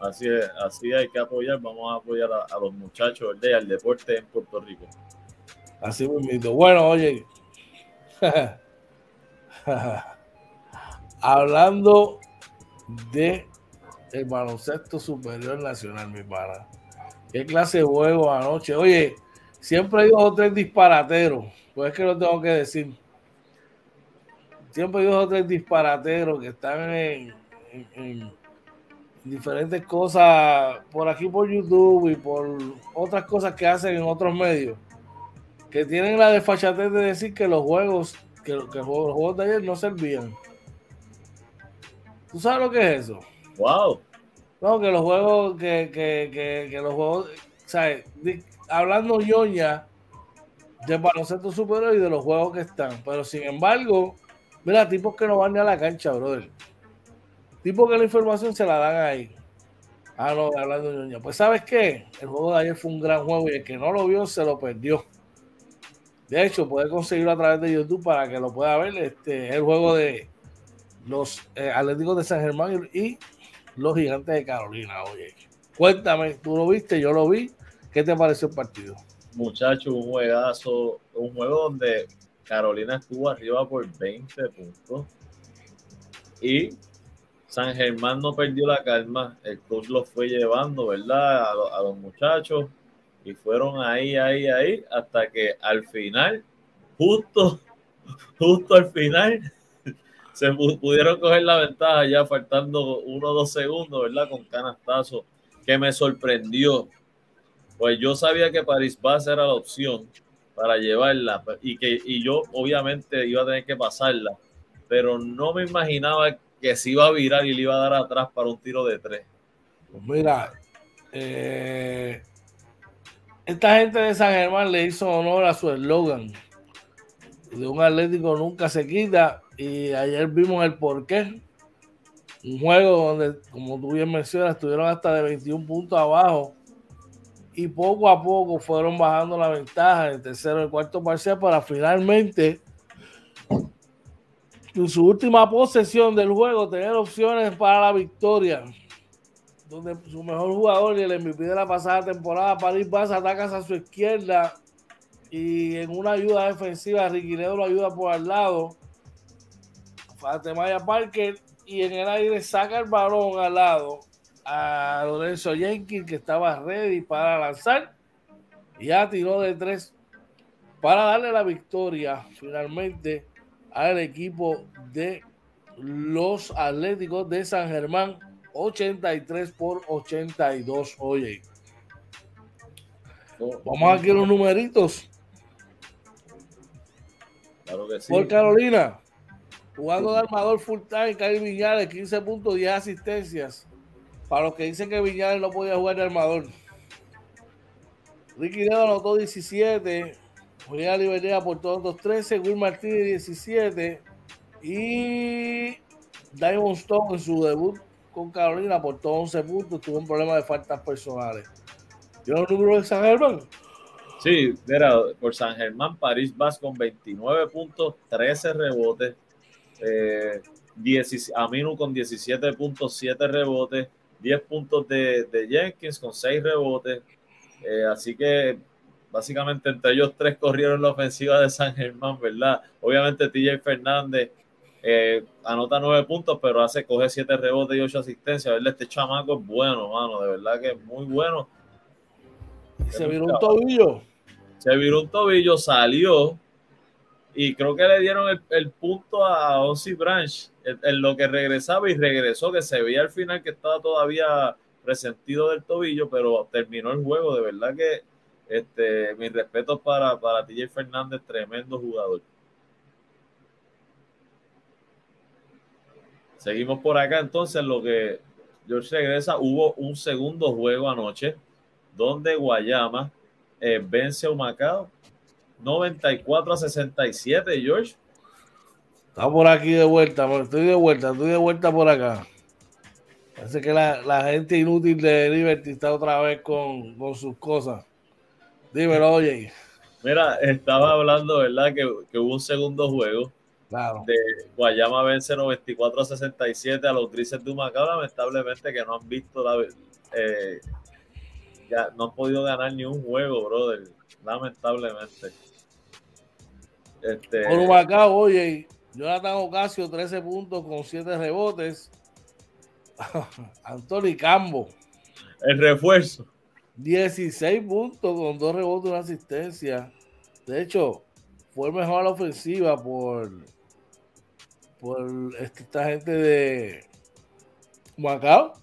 Así es, así hay que apoyar, vamos a apoyar a, los muchachos, del al deporte en Puerto Rico. Así mismo. Bueno, oye, hablando de el baloncesto superior nacional, mi pana. ¿Qué clase de juego anoche? Oye, Siempre hay dos o tres disparateros, pues es que lo tengo que decir. Siempre hay dos o tres disparateros que están en, diferentes cosas por aquí por YouTube y por otras cosas que hacen en otros medios, que tienen la desfachatez de decir que los juegos, que, los juegos de ayer no servían. ¿Tú sabes lo que es eso? Wow. No, que los juegos, que, que, que, que los juegos, ¿sabes? hablando ñoña de baloncesto superior y de los juegos que están. Pero sin embargo, mira, tipos que no van ni a la cancha, brother. Tipos que la información se la dan ahí. Ah, no, hablando ñoña. Pues, ¿sabes qué? El juego de ayer fue un gran juego y el que no lo vio se lo perdió. De hecho, puede conseguirlo a través de YouTube para que lo pueda ver. Este el juego de los eh, Atléticos de San Germán y los Gigantes de Carolina. Oye, cuéntame, tú lo viste, yo lo vi. ¿Qué te pareció el partido? Muchachos, un juegazo, un juego donde Carolina estuvo arriba por 20 puntos. Y San Germán no perdió la calma, el coach lo fue llevando, ¿verdad? A, los muchachos. Y fueron ahí, ahí, ahí, hasta que al final, justo, justo al final, se pudieron coger la ventaja ya faltando uno o dos segundos, ¿verdad? Con canastazo, que me sorprendió. Pues yo sabía que París Bas era la opción para llevarla y que y yo obviamente iba a tener que pasarla, pero no me imaginaba que se iba a virar y le iba a dar atrás para un tiro de tres. Pues mira, eh, esta gente de San Germán le hizo honor a su eslogan de un Atlético nunca se quita y ayer vimos el porqué. Un juego donde, como tú bien mencionas, estuvieron hasta de 21 puntos abajo y poco a poco fueron bajando la ventaja en el tercero y cuarto parcial para finalmente en su última posesión del juego tener opciones para la victoria donde su mejor jugador y el MVP de la pasada temporada París Bass ataca a su izquierda y en una ayuda defensiva Ricky lo ayuda por al lado. Fatemaya Parker y en el aire saca el balón al lado a Lorenzo Jenkins que estaba ready para lanzar. Y ya tiró de tres para darle la victoria finalmente al equipo de los Atléticos de San Germán. 83 por 82. Oye, vamos aquí a los numeritos. Por Carolina, jugando de armador full time, Kyle Viñales, 15 puntos, 10 asistencias. Para los que dicen que Viñales no podía jugar de armador. Ricky Dedo anotó 17. Julián Libertad aportó otros 13. Will Martínez 17. Y Diamond Stone en su debut con Carolina aportó 11 puntos. Tuvo un problema de faltas personales. ¿Tiene el número de San Germán? Sí, era por San Germán, París Vas con 29 puntos, 13 rebotes. Eh, Aminu con 17 puntos, 7 rebotes. 10 puntos de, Jenkins con 6 rebotes. Eh, así que básicamente entre ellos tres corrieron la ofensiva de San Germán, ¿verdad? Obviamente TJ Fernández eh, anota nueve puntos, pero hace, coge siete rebotes y ocho asistencias. Verle, este chamaco es bueno, mano, de verdad que es muy bueno. Se viró un tobillo. Se viró un tobillo, salió y creo que le dieron el, punto a Ozzy Branch en, lo que regresaba y regresó, que se veía al final que estaba todavía resentido del tobillo, pero terminó el juego. De verdad que este, mis respetos para, para TJ Fernández, tremendo jugador. Seguimos por acá entonces, lo que George regresa, hubo un segundo juego anoche donde Guayama eh, vence a Humacao 94 a 67, George. Está por aquí de vuelta, estoy de vuelta, estoy de vuelta por acá. Parece que la, gente inútil de Liberty está otra vez con, sus cosas. Dímelo, oye. Mira, estaba hablando, ¿verdad? Que, que hubo un segundo juego de Guayama vence 94 a 67 a los Grises de Humacao, lamentablemente que no han visto la eh, ya no han podido ganar ni un juego, brother. Lamentablemente. Este, Por Humacao, oye, Jonathan Ocasio, 13 puntos con 7 rebotes. Anthony Cambo. El refuerzo. 16 puntos con 2 rebotes y una asistencia. De hecho, fue mejor a la ofensiva por por esta gente de Macao.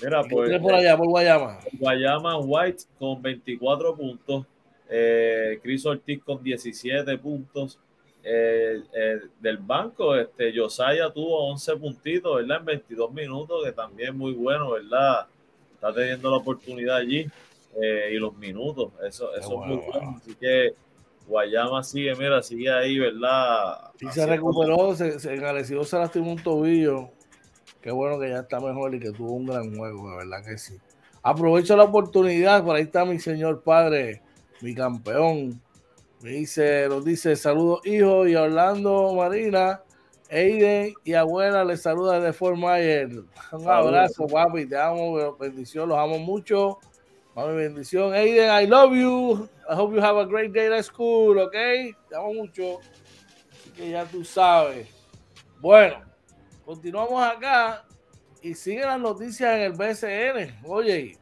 Mira, pues, por allá, por Guayama. Guayama White con 24 puntos. Eh, Chris Ortiz con 17 puntos. Eh, eh, del banco, este Josiah tuvo 11 puntitos, ¿verdad? En 22 minutos, que también muy bueno, ¿verdad? Está teniendo la oportunidad allí y los minutos, eso, eso es muy bueno. Así que Guayama sigue, mira, sigue ahí, ¿verdad? Y se recuperó, se, se encareció, se lastimó un tobillo. Qué bueno que ya está mejor y que tuvo un gran juego, de verdad que sí. Aprovecho la oportunidad, por ahí está mi señor padre, mi campeón. Me dice, nos dice, saludos hijo y Orlando Marina, Eiden y abuela les saluda desde Fort Myers. Un abrazo, papi, te amo, bendición, los amo mucho. Mami, bendición. Aiden, I love you. I hope you have a great day at school, ¿ok? Te amo mucho. Así que ya tú sabes. Bueno, continuamos acá y siguen las noticias en el BCN. Oye,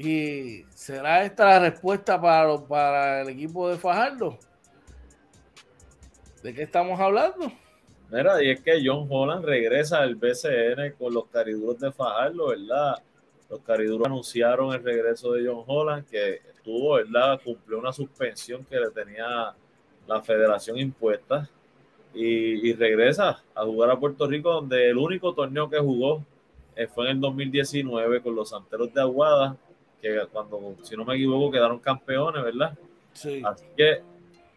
¿y será esta la respuesta para, para el equipo de Fajardo? ¿De qué estamos hablando? Mira, y es que John Holland regresa al BCN con los cariduros de Fajardo, ¿verdad? Los cariduros anunciaron el regreso de John Holland, que estuvo, ¿verdad? Cumplió una suspensión que le tenía la federación impuesta y, regresa a jugar a Puerto Rico, donde el único torneo que jugó eh, fue en el 2019 con los Santeros de Aguada, que cuando, si no me equivoco, quedaron campeones, ¿verdad? Sí. Así que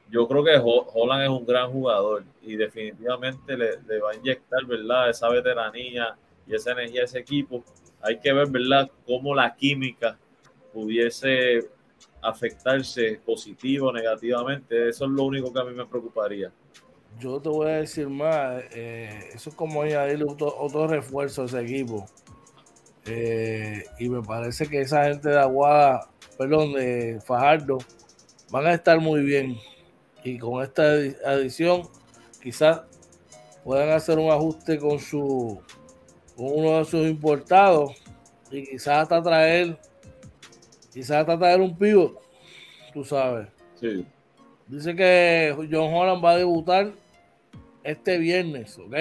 yo creo que Holland es un gran jugador y definitivamente le, le va a inyectar, ¿verdad? Esa veteranía y esa energía a ese equipo hay que ver, ¿verdad?, cómo la química pudiese afectarse positivo o negativamente. Eso es lo único que a mí me preocuparía. Yo te voy a decir más, eh, eso es como añadirle otro, otro refuerzo a ese equipo. Eh, y me parece que esa gente de Aguada, perdón, de Fajardo, van a estar muy bien. Y con esta adición, quizás puedan hacer un ajuste con su uno de sus importados y quizás hasta traer, quizás hasta traer un pivot, tú sabes. Sí. Dice que John Holland va a debutar este viernes, ¿ok?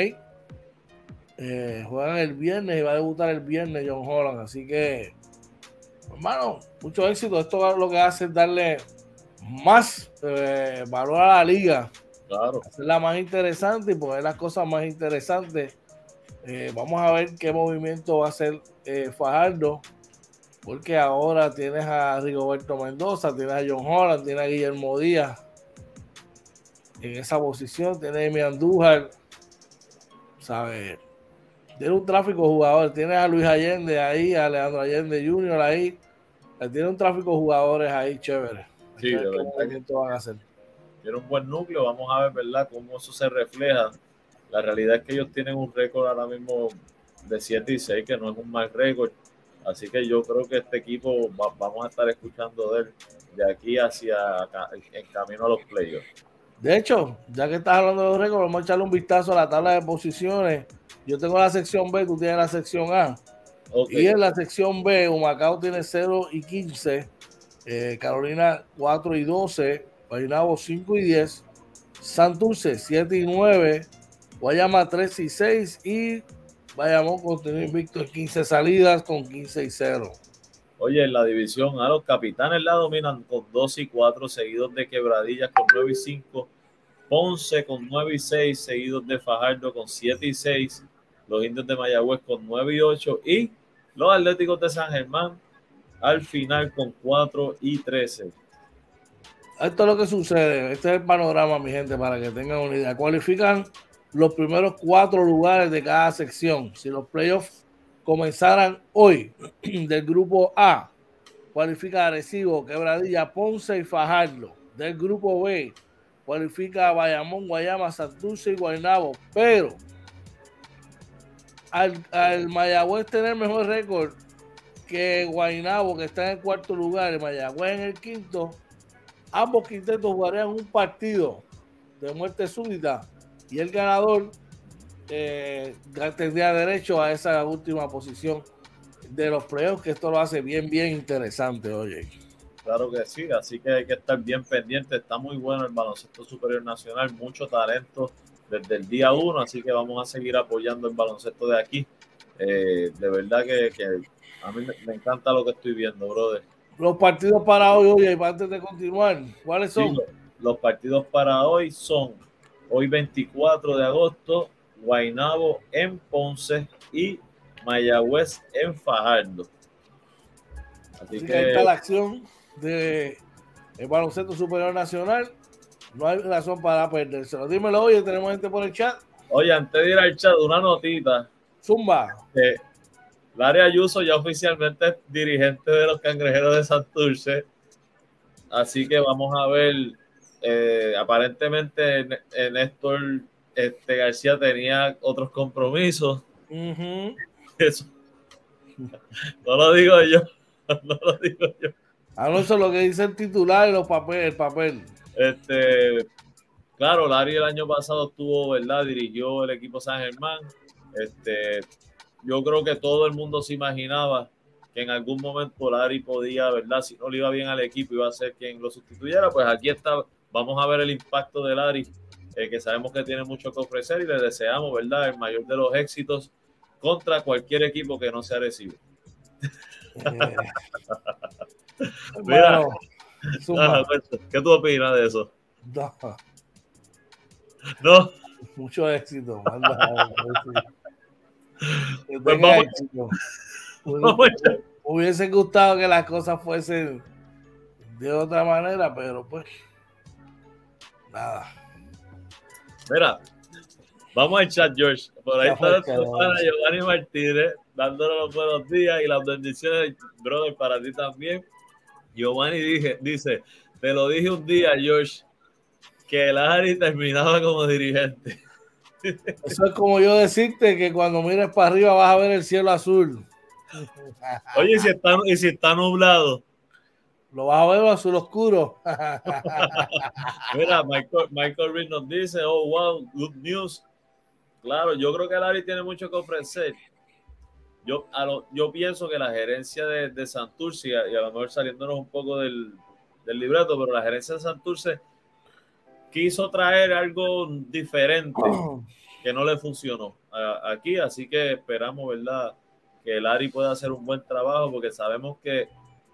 Eh, juegan el viernes y va a debutar el viernes John Holland, así que, hermano, mucho éxito. Esto lo que hace es darle más eh, valor a la liga. Claro. Hacerla más interesante y poner las cosas más interesantes eh, vamos a ver qué movimiento va a hacer eh, Fajardo, porque ahora tienes a Rigoberto Mendoza, tienes a John Holland, tienes a Guillermo Díaz en esa posición, tienes a Emi Andújar, ¿sabes? Tiene un tráfico de jugadores, tienes a Luis Allende ahí, a Leandro Allende Jr. ahí, tiene un tráfico de jugadores ahí chévere. Sí, de verdad. van a hacer? Tiene un buen núcleo, vamos a ver, ¿verdad?, cómo eso se refleja la realidad es que ellos tienen un récord ahora mismo de 7 y 6, que no es un mal récord. Así que yo creo que este equipo vamos a estar escuchando de él de aquí hacia en camino a los playoffs. De hecho, ya que estás hablando de los récords, vamos a echarle un vistazo a la tabla de posiciones. Yo tengo la sección B, tú tienes la sección A. Y en la sección B, Humacao tiene 0 y 15, eh, Carolina 4 y 12, Guaynabo 5 y 10, Santurce 7 y 9, Guayama 3 y 6 y Bayamón continúa invicto en 15 salidas con 15 y 0. Oye, en la división A los capitanes la dominan con 2 y 4, seguidos de Quebradillas con 9 y 5, Ponce con 9 y 6, seguidos de Fajardo con 7 y 6, los indios de Mayagüez con 9 y 8 y los Atléticos de San Germán al final con 4 y 13. Esto es lo que sucede. Este es el panorama, mi gente, para que tengan una idea. Cualifican los primeros cuatro lugares de cada sección. Si los playoffs comenzaran hoy del grupo A, cualifica Arecibo, Quebradilla, Ponce y Fajardo. Del grupo B, cualifica Bayamón, Guayama, Santurce y Guaynabo. Pero al, al Mayagüez tener mejor récord que Guaynabo, que está en el cuarto lugar, y Mayagüez en el quinto, ambos quintetos jugarían un partido de muerte súbita y el ganador eh, tendría derecho a esa última posición de los playoffs, que esto lo hace bien, bien interesante, oye. Claro que sí, así que hay que estar bien pendiente. Está muy bueno el baloncesto superior nacional, mucho talento desde el día uno, así que vamos a seguir apoyando el baloncesto de aquí. Eh, de verdad que, a mí me, encanta lo que estoy viendo, brother. Los partidos para hoy, oye, antes de continuar, ¿cuáles son? los partidos para hoy son hoy 24 de agosto, Guainabo en Ponce y Mayagüez en Fajardo. Así, que, está la acción de el baloncesto superior nacional no hay razón para perdérselo. Dímelo, oye, tenemos gente por el chat. Oye, antes de ir al chat, una notita. Zumba. Eh, Larry Ayuso ya oficialmente es dirigente de los cangrejeros de Santurce. Así que vamos a ver. Eh, aparentemente Néstor este, García tenía otros compromisos. Eso. No lo digo yo. No lo digo yo. Alonso, lo que dice el titular y los papeles, el papel. Este, claro, Larry el año pasado estuvo, ¿verdad? Dirigió el equipo San Germán. Este, yo creo que todo el mundo se imaginaba que en algún momento Larry podía, ¿verdad? Si no le iba bien al equipo, iba a ser quien lo sustituyera. Pues aquí está, vamos a ver el impacto de Larry, eh, que sabemos que tiene mucho que ofrecer y le deseamos, ¿verdad? El mayor de los éxitos contra cualquier equipo que no sea recibe. Eh. ¿Qué tú opinas de eso? No. ¿No? Mucho éxito. Pues hubiese gustado que las cosas fuesen de otra manera, pero pues nada. Mira, vamos a echar George. Por ahí está nuestro Giovanni Martínez dándole los buenos días y las bendiciones, brother, para ti también. Giovanni dije, dice, te lo dije un día, George, que Larry terminaba como dirigente. Eso es como yo decirte que cuando mires para arriba vas a ver el cielo azul. Oye, ¿y si está, y si está nublado? Lo vas a ver azul oscuro. Mira, Michael, Michael Reed nos dice, oh, wow, good news. Claro, yo creo que Larry tiene mucho que ofrecer. Yo, yo pienso que la gerencia de, de Santurce, y a, lo mejor saliéndonos un poco del, del libreto, pero la gerencia de Santurce quiso traer algo diferente que no le funcionó aquí, así que esperamos, ¿verdad? Que el Ari pueda hacer un buen trabajo porque sabemos que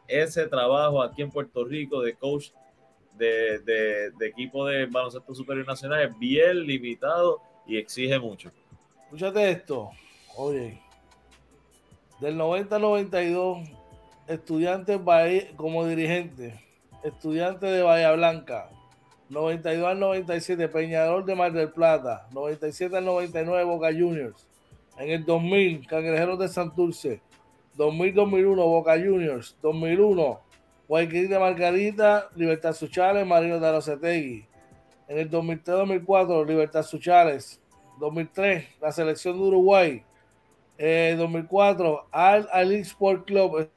ese trabajo aquí en Puerto Rico de coach de, de, de equipo de baloncesto superior nacional es bien limitado y exige mucho. Escúchate esto, oye, del 90 al 92, estudiante como dirigente, estudiante de Bahía Blanca, 92 al 97, Peñador de Mar del Plata, 97 al 99, Boca Juniors, en el 2000, Cangrejeros de Santurce, 2000-2001, Boca Juniors, 2001, Guayquil de Margarita, Libertad Suchales, Marino de Arocetegui, en el 2003-2004, Libertad Suchales, 2003, la selección de Uruguay, 2004, eh, Al Ali Sport Club,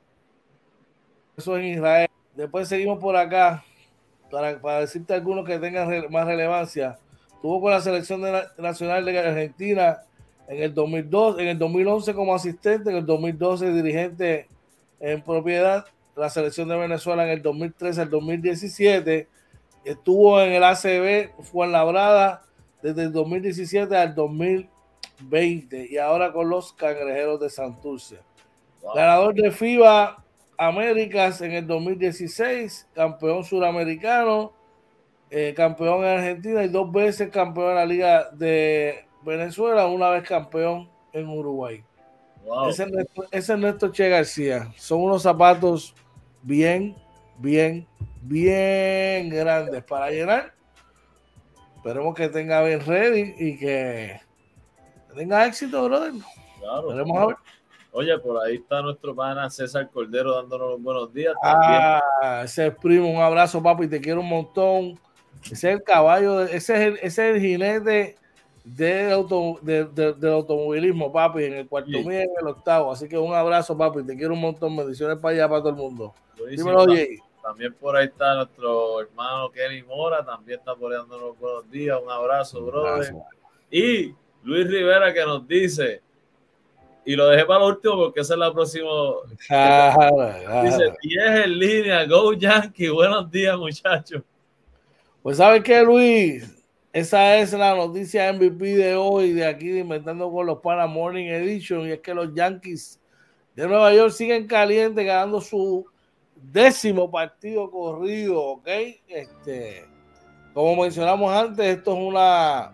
eso en Israel. Después seguimos por acá. para, decirte algunos que tengan más relevancia, tuvo con la selección nacional de Argentina en el 2002, en el 2011 como asistente, en el 2012 dirigente en propiedad, la selección de Venezuela en el 2013 al 2017, estuvo en el ACB, fue en Labrada desde el 2017 al 2020 y ahora con los Cangrejeros de Santurce. Ganador de FIBA Américas en el 2016, campeón suramericano, eh, campeón en Argentina y dos veces campeón en la Liga de Venezuela, una vez campeón en Uruguay. Ese, es nuestro, Che García. Son unos zapatos bien, bien, bien grandes para llenar. Esperemos que tenga bien ready y que tenga éxito, brother. Claro. a ver. Oye, por ahí está nuestro pana César Cordero dándonos los buenos días. Ah, ese es primo, un abrazo, papi, te quiero un montón. Ese es el caballo, ese es el, ese es el jinete del, auto, del automovilismo, papi, en el cuarto sí. en el octavo. Así que un abrazo, papi, te quiero un montón. Bendiciones para allá, para todo el mundo. Dímelo, También por ahí está nuestro hermano Kenny Mora, también está por ahí dándonos buenos días. Un abrazo, brother. Y Luis Rivera que nos dice, y lo dejé para el último porque esa es la próxima. Dice 10 en línea, Go Yankee, buenos días, muchachos. Pues, ¿sabes qué, Luis? Esa es la noticia MVP de hoy, de aquí, de Inventando con los Pana Morning Edition, y es que los Yankees de Nueva York siguen calientes, ganando su décimo partido corrido, ¿ok? Este, como mencionamos antes, esto es una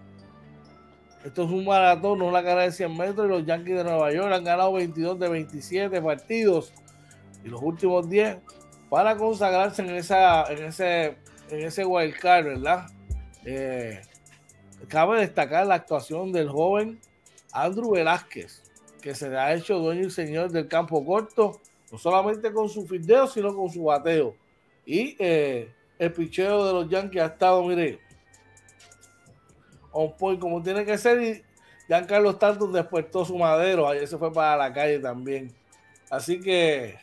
esto es un maratón, no una carrera de 100 metros, y los Yankees de Nueva York han ganado 22 de 27 partidos y los últimos 10 para consagrarse en esa en ese en ese wild card, ¿verdad? Eh, cabe destacar la actuación del joven Andrew Velázquez, que se le ha hecho dueño y señor del campo corto, no solamente con su fildeo, sino con su bateo. Y eh, el picheo de los Yankees ha estado, mire, on point como tiene que ser. Y Giancarlo Stanton despertó su madero. Ayer se fue para la calle también. Así que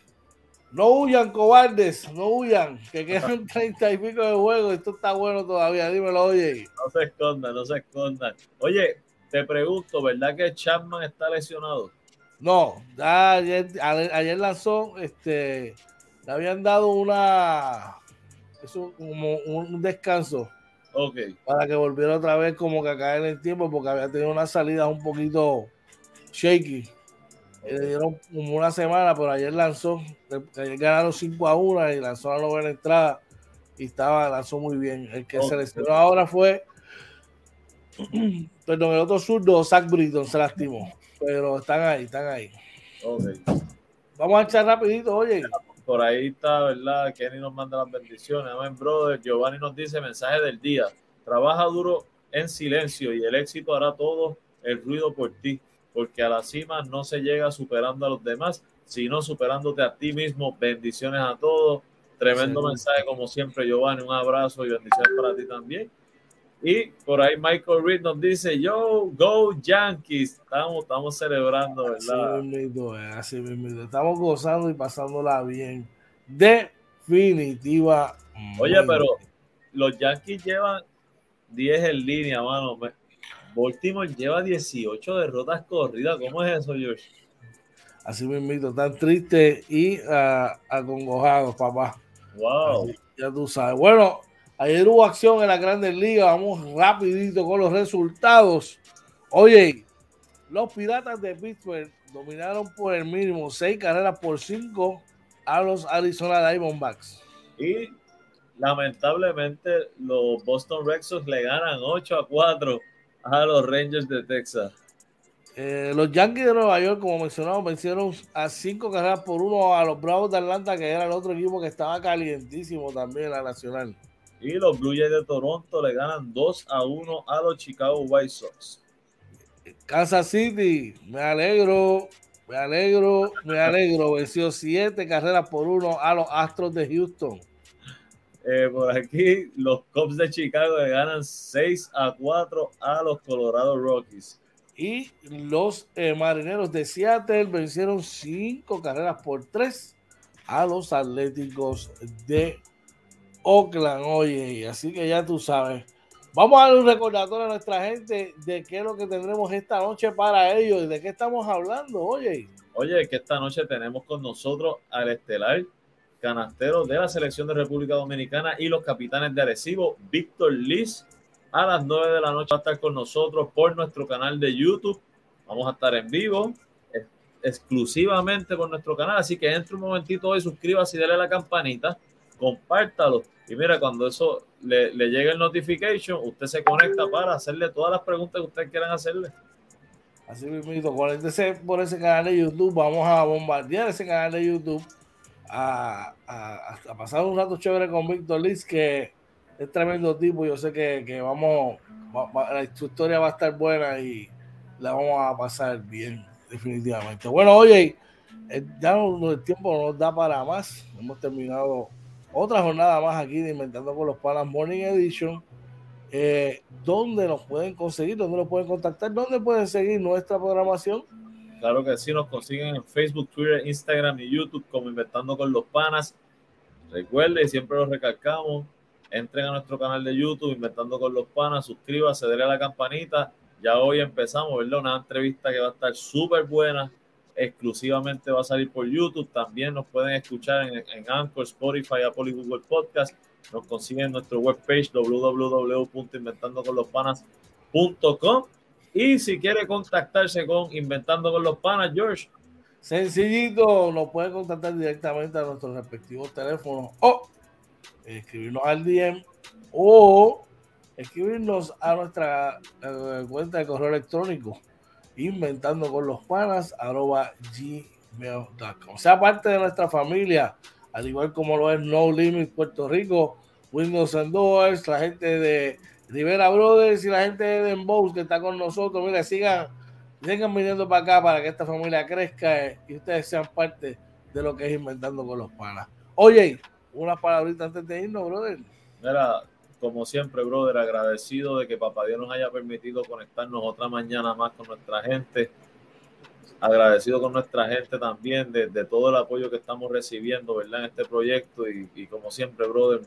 no huyan, cobardes, no huyan, que quedan treinta y pico de juego. Esto está bueno todavía, dímelo, oye. No se escondan, no se escondan. Oye, te pregunto, ¿verdad que Chapman está lesionado? No, ayer, ayer lanzó, este, le habían dado una, eso como un descanso. Para que volviera otra vez como que a caer en el tiempo, porque había tenido una salida un poquito shaky le dieron como una semana, pero ayer lanzó, ayer ganaron 5 a 1 y lanzó la novena entrada y estaba, lanzó muy bien. El que se lesionó ahora fue, perdón, el otro zurdo, Zach Britton, se lastimó, pero están ahí, están ahí. Vamos a echar rapidito, oye. Por ahí está, ¿verdad? Kenny nos manda las bendiciones. Amén, brother. Giovanni nos dice mensaje del día. Trabaja duro en silencio y el éxito hará todo el ruido por ti porque a la cima no se llega superando a los demás, sino superándote a ti mismo. Bendiciones a todos. Tremendo mensaje, como siempre, Giovanni. Un abrazo y bendiciones para ti también. Y por ahí Michael Reed nos dice, yo, go Yankees. Estamos, estamos celebrando, ¿verdad? Así mismo, Estamos gozando y pasándola bien. Definitiva. Oye, pero los Yankees llevan 10 en línea, mano. Baltimore lleva 18 derrotas corridas. ¿Cómo es eso, George? Así mismo, tan triste y uh, acongojado, papá. Wow. ya tú sabes. Bueno, ayer hubo acción en la Grandes Ligas. Vamos rapidito con los resultados. Oye, los Piratas de Pittsburgh dominaron por el mínimo seis carreras por cinco a los Arizona Diamondbacks. Y lamentablemente los Boston Red Sox le ganan 8 a 4 a los Rangers de Texas. Eh, los Yankees de Nueva York, como mencionamos, vencieron a cinco carreras por uno a los Bravos de Atlanta, que era el otro equipo que estaba calientísimo también, la Nacional. Y los Blue Jays de Toronto le ganan 2 a 1 a los Chicago White Sox. Kansas City, me alegro, me alegro, me alegro. Venció siete carreras por uno a los Astros de Houston. Eh, por aquí, los Cubs de Chicago le ganan 6 a 4 a los Colorado Rockies. Y los eh, Marineros de Seattle vencieron 5 carreras por 3 a los Atléticos de Oakland, oye, así que ya tú sabes. Vamos a dar un recordatorio a nuestra gente de qué es lo que tendremos esta noche para ellos y de qué estamos hablando, oye. Oye, que esta noche tenemos con nosotros al estelar canastero de la selección de República Dominicana y los capitanes de Arecibo, Víctor Liz. A las 9 de la noche va a estar con nosotros por nuestro canal de YouTube. Vamos a estar en vivo exclusivamente por nuestro canal. Así que entre un momentito hoy, suscríbase y dale a la campanita, compártalo. Y mira, cuando eso le, le llegue el notification, usted se conecta para hacerle todas las preguntas que ustedes quieran hacerle. Así mismo, conéctese por ese canal de YouTube. Vamos a bombardear ese canal de YouTube. A, a, pasar un rato chévere con Víctor Liz, que es tremendo tipo. Yo sé que, que vamos, va, la historia va a estar buena y la vamos a pasar bien, definitivamente. Bueno, oye, eh, ya el tiempo no nos da para más. Hemos terminado otra jornada más aquí de Inventando con los Panas Morning Edition. Eh, ¿Dónde nos pueden conseguir? ¿Dónde nos pueden contactar? ¿Dónde pueden seguir nuestra programación? Claro que sí, nos consiguen en Facebook, Twitter, Instagram y YouTube como Inventando con los Panas. Recuerden, siempre los recalcamos, entren a nuestro canal de YouTube, Inventando con los Panas, suscríbase, denle a la campanita. Ya hoy empezamos, ¿verdad? Una entrevista que va a estar súper buena exclusivamente va a salir por YouTube. También nos pueden escuchar en, Anchor, Spotify, Apple y Google Podcast. Nos consiguen en nuestro webpage www.inventandoconlospanas.com. Y si quiere contactarse con Inventando con los Panas, George. Sencillito, nos puede contactar directamente a nuestros respectivos teléfonos o escribirnos al DM o escribirnos a nuestra eh, cuenta de correo electrónico inventando con los panas arroba gmail.com. Sea parte de nuestra familia, al igual como lo es No Limit Puerto Rico, Windows and la gente de Rivera Brothers y la gente de Dembow que está con nosotros. Mira, sigan, sigan viniendo para acá para que esta familia crezca y ustedes sean parte de lo que es Inventando con los Panas. Oye, unas palabritas antes de irnos, brother. Mira, como siempre, brother, agradecido de que Papá Dios nos haya permitido conectarnos otra mañana más con nuestra gente. Agradecido con nuestra gente también de, todo el apoyo que estamos recibiendo, ¿verdad? En este proyecto y, y como siempre, brother,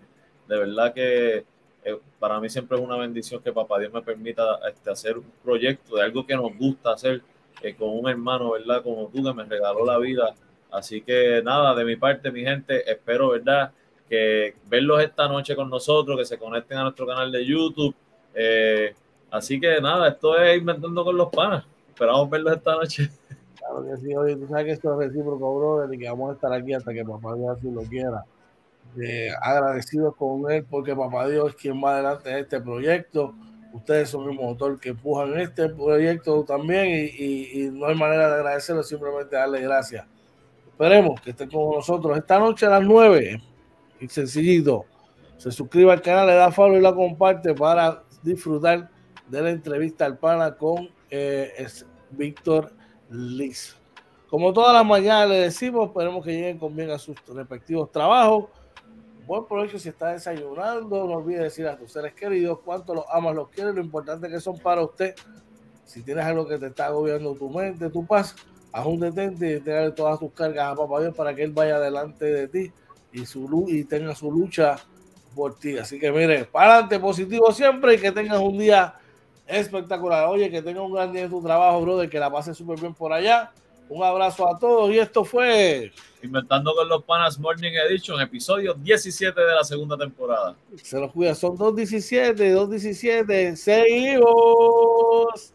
de verdad que eh, para mí siempre es una bendición que Papá Dios me permita este, hacer un proyecto de algo que nos gusta hacer eh, con un hermano, ¿verdad? Como tú que me regaló la vida. Así que nada, de mi parte, mi gente, espero, ¿verdad? Que verlos esta noche con nosotros, que se conecten a nuestro canal de YouTube. Eh, así que nada, esto es Inventando con los Panas. Esperamos verlos esta noche. Claro que sí, oye, tú sabes que esto es recíproco, brother, y que vamos a estar aquí hasta que papá Dios así lo quiera. Eh, agradecidos con él porque papá Dios es quien va adelante de este proyecto. Ustedes son el motor que empujan este proyecto también y, y, y no hay manera de agradecerlo, simplemente darle gracias. Esperemos que estén con nosotros esta noche a las 9 y sencillito. Se suscribe al canal, le da follow y la comparte para disfrutar de la entrevista al pana con eh, Víctor Liz. Como todas las mañanas le decimos, esperemos que lleguen con bien a sus respectivos trabajos. Buen provecho si está desayunando. No olvides decir a tus seres queridos cuánto los amas, los quieres, lo importante que son para usted. Si tienes algo que te está agobiando tu mente, tu paz, haz un detente y entregarle todas tus cargas a Papá Dios para que Él vaya delante de ti y, su, y tenga su lucha por ti. Así que mire, para adelante, positivo siempre y que tengas un día espectacular. Oye, que tengas un gran día en tu trabajo, brother, que la pases súper bien por allá. Un abrazo a todos y esto fue Inventando con los Panas Morning Edition, episodio 17 de la segunda temporada. Se los cuida, son 2.17, 2.17, seguimos.